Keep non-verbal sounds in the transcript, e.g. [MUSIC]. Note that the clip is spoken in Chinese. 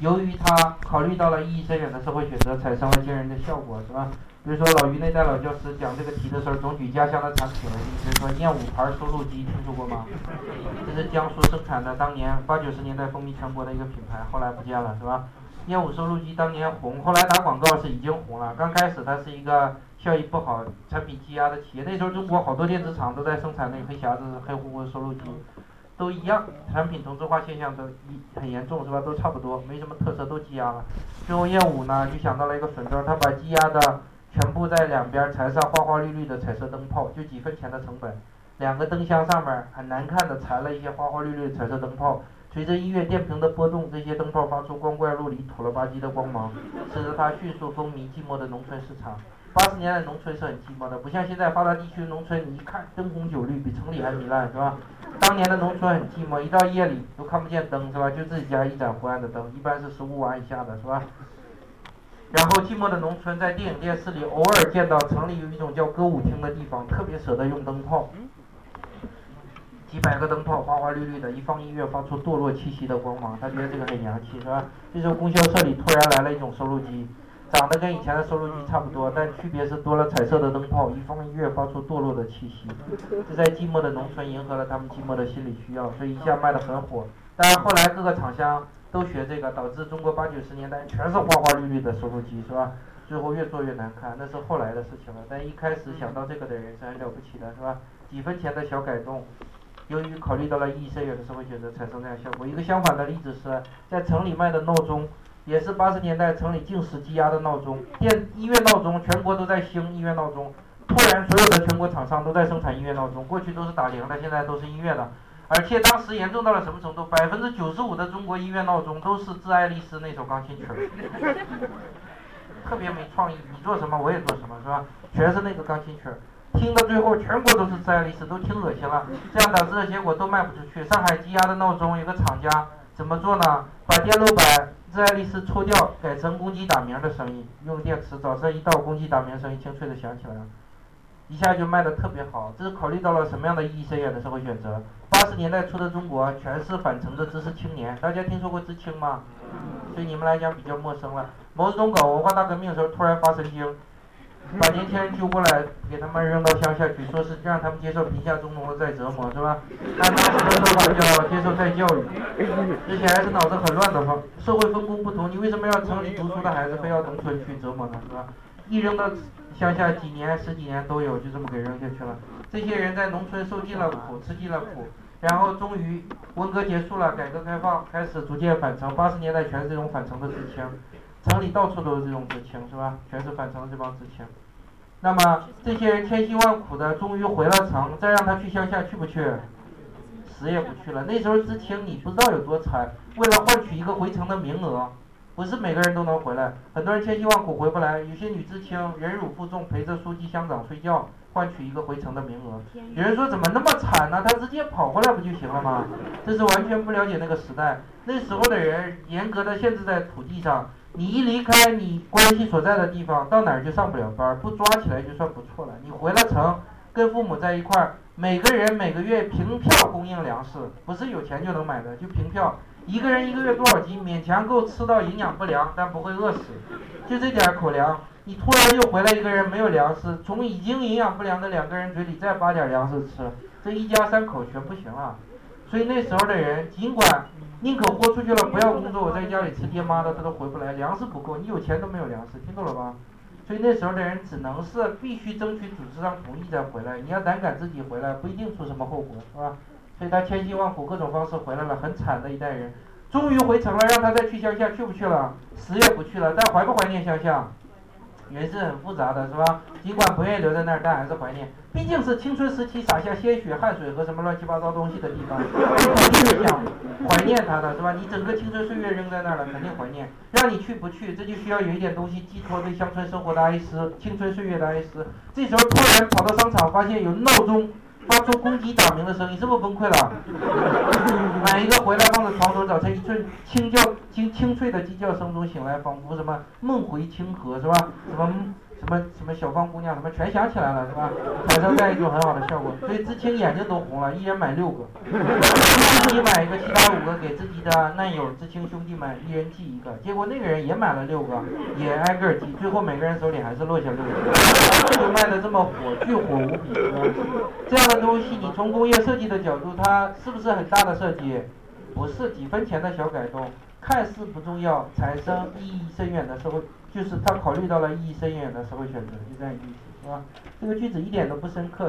由于他考虑到了意义深远的社会选择，产生了惊人的效果，是吧？比如说老于那代老教师讲这个题的时候，总举家乡的产品为例，比如说燕舞牌收录机，听说过吗？[LAUGHS] 这是江苏生产的，当年八九十年代风靡全国的一个品牌，后来不见了，是吧？燕舞收录机当年红，后来打广告是已经红了。刚开始它是一个效益不好、产品积压的企业，那时候中国好多电子厂都在生产那黑匣子、黑乎乎的收录机。都一样，产品同质化现象都一很严重，是吧？都差不多，没什么特色，都积压了。最后燕舞呢就想到了一个损招，他把积压的全部在两边缠上花花绿绿的彩色灯泡，就几分钱的成本，两个灯箱上面很难看的缠了一些花花绿绿的彩色灯泡，随着音乐电瓶的波动，这些灯泡发出光怪陆离、土了吧唧的光芒，[LAUGHS] 使得它迅速风靡寂寞的农村市场。八十年代农村是很寂寞的，不像现在发达地区农村，你一看灯红酒绿，比城里还糜烂，是吧？当年的农村很寂寞，一到夜里都看不见灯，是吧？就自己家一盏昏暗的灯，一般是十五瓦以下的，是吧？[LAUGHS] 然后寂寞的农村在电影电视里偶尔见到城里有一种叫歌舞厅的地方，特别舍得用灯泡，几百个灯泡花花绿绿的，一放音乐发出堕落气息的光芒，他觉得这个很洋气，是吧？这时候供销社里突然来了一种收录机。长得跟以前的收录机差不多，但区别是多了彩色的灯泡，一放音乐发出堕落的气息。[LAUGHS] 这在寂寞的农村迎合了他们寂寞的心理需要，所以一下卖得很火。但是后来各个厂商都学这个，导致中国八九十年代全是花花绿绿的收录机，是吧？最后越做越难看，那是后来的事情了。但一开始想到这个的人是很了不起的，是吧？几分钱的小改动，由于考虑到了意义深远的社会选择，产生这样效果。一个相反的例子是在城里卖的闹钟。也是八十年代城里静时积压的闹钟，电音乐闹钟，全国都在兴音乐闹钟。突然，所有的全国厂商都在生产音乐闹钟，过去都是打铃的，现在都是音乐的。而且当时严重到了什么程度？百分之九十五的中国音乐闹钟都是致爱丽丝那首钢琴曲，特别没创意。你做什么我也做什么，是吧？全是那个钢琴曲，听到最后全国都是致爱丽丝，都听恶心了。这样导致的结果都卖不出去。上海积压的闹钟，有个厂家怎么做呢？把电路板。致爱丽丝抽掉，改成公鸡打鸣的声音，用电池，早上一到，公鸡打鸣声音清脆的响起来了，一下就卖的特别好。这是考虑到了什么样的意义深远的社会选择？八十年代初的中国全是返城的知识青年，大家听说过知青吗？对你们来讲比较陌生了。毛泽东搞文化大革命的时候突然发神经。把年轻人揪过来，给他们扔到乡下去，说是让他们接受贫下中农的再折磨，是吧？按当时的说法叫接受再教育。之前还是脑子很乱的话，社会分工不同，你为什么要城里读书的孩子非要农村去折磨呢？是吧？一扔到乡下，几年、十几年都有，就这么给扔下去了。这些人在农村受尽了苦，吃尽了苦，然后终于文革结束了，改革开放开始逐渐返城。八十年代全是这种返城的事情。城里到处都是这种知青，是吧？全是返城的这帮知青。那么这些人千辛万苦的终于回了城，再让他去乡下去不去？死也不去了。那时候知青你不知道有多惨，为了换取一个回城的名额，不是每个人都能回来。很多人千辛万苦回不来，有些女知青忍辱负重陪着书记乡长睡觉，换取一个回城的名额。有人说怎么那么惨呢？他直接跑回来不就行了吗？这是完全不了解那个时代。那时候的人严格的限制在土地上。你一离开你关系所在的地方，到哪儿就上不了班，不抓起来就算不错了。你回了城，跟父母在一块儿，每个人每个月凭票供应粮食，不是有钱就能买的，就凭票，一个人一个月多少斤，勉强够吃到营养不良，但不会饿死，就这点口粮。你突然又回来一个人没有粮食，从已经营养不良的两个人嘴里再扒点粮食吃，这一家三口全不行了。所以那时候的人，尽管。宁可豁出去了，不要工作，我在家里吃爹妈的，他都回不来，粮食不够，你有钱都没有粮食，听懂了吧？所以那时候的人只能是必须争取组织上同意再回来，你要胆敢自己回来，不一定出什么后果，是吧？所以他千辛万苦，各种方式回来了，很惨的一代人，终于回城了，让他再去乡下，去不去了？死也不去了，但怀不怀念乡下？人是很复杂的，是吧？尽管不愿意留在那儿，但还是怀念。毕竟是青春时期洒下鲜血、汗水和什么乱七八糟东西的地方，[LAUGHS] 肯定是想怀念他的，是吧？你整个青春岁月扔在那儿了，肯定怀念。让你去不去，这就需要有一点东西寄托对乡村生活的哀思、青春岁月的哀思。这时候突然跑到商场，发现有闹钟。发出公鸡打鸣的声音，是不是崩溃了？买 [LAUGHS] 一个回来放在床头，早晨一阵清叫清清脆的鸡叫声中醒来，仿佛什么梦回清河是吧？什么什么什么小芳姑娘，什么全想起来了，是吧？彩色带一种很好的效果，所以知青眼睛都红了，一人买六个，自己买一个，其他五个给自己的难友知青兄弟们一人寄一个，结果那个人也买了六个，也挨个寄，最后每个人手里还是落下六个，就卖的这么火，巨火无比，是吧？这样的东西，你从工业设计的角度，它是不是很大的设计？不是几分钱的小改动，看似不重要，产生意义深远的社会，就是他考虑到了意义深远的社会选择，就这样意思，是吧？这个句子一点都不深刻。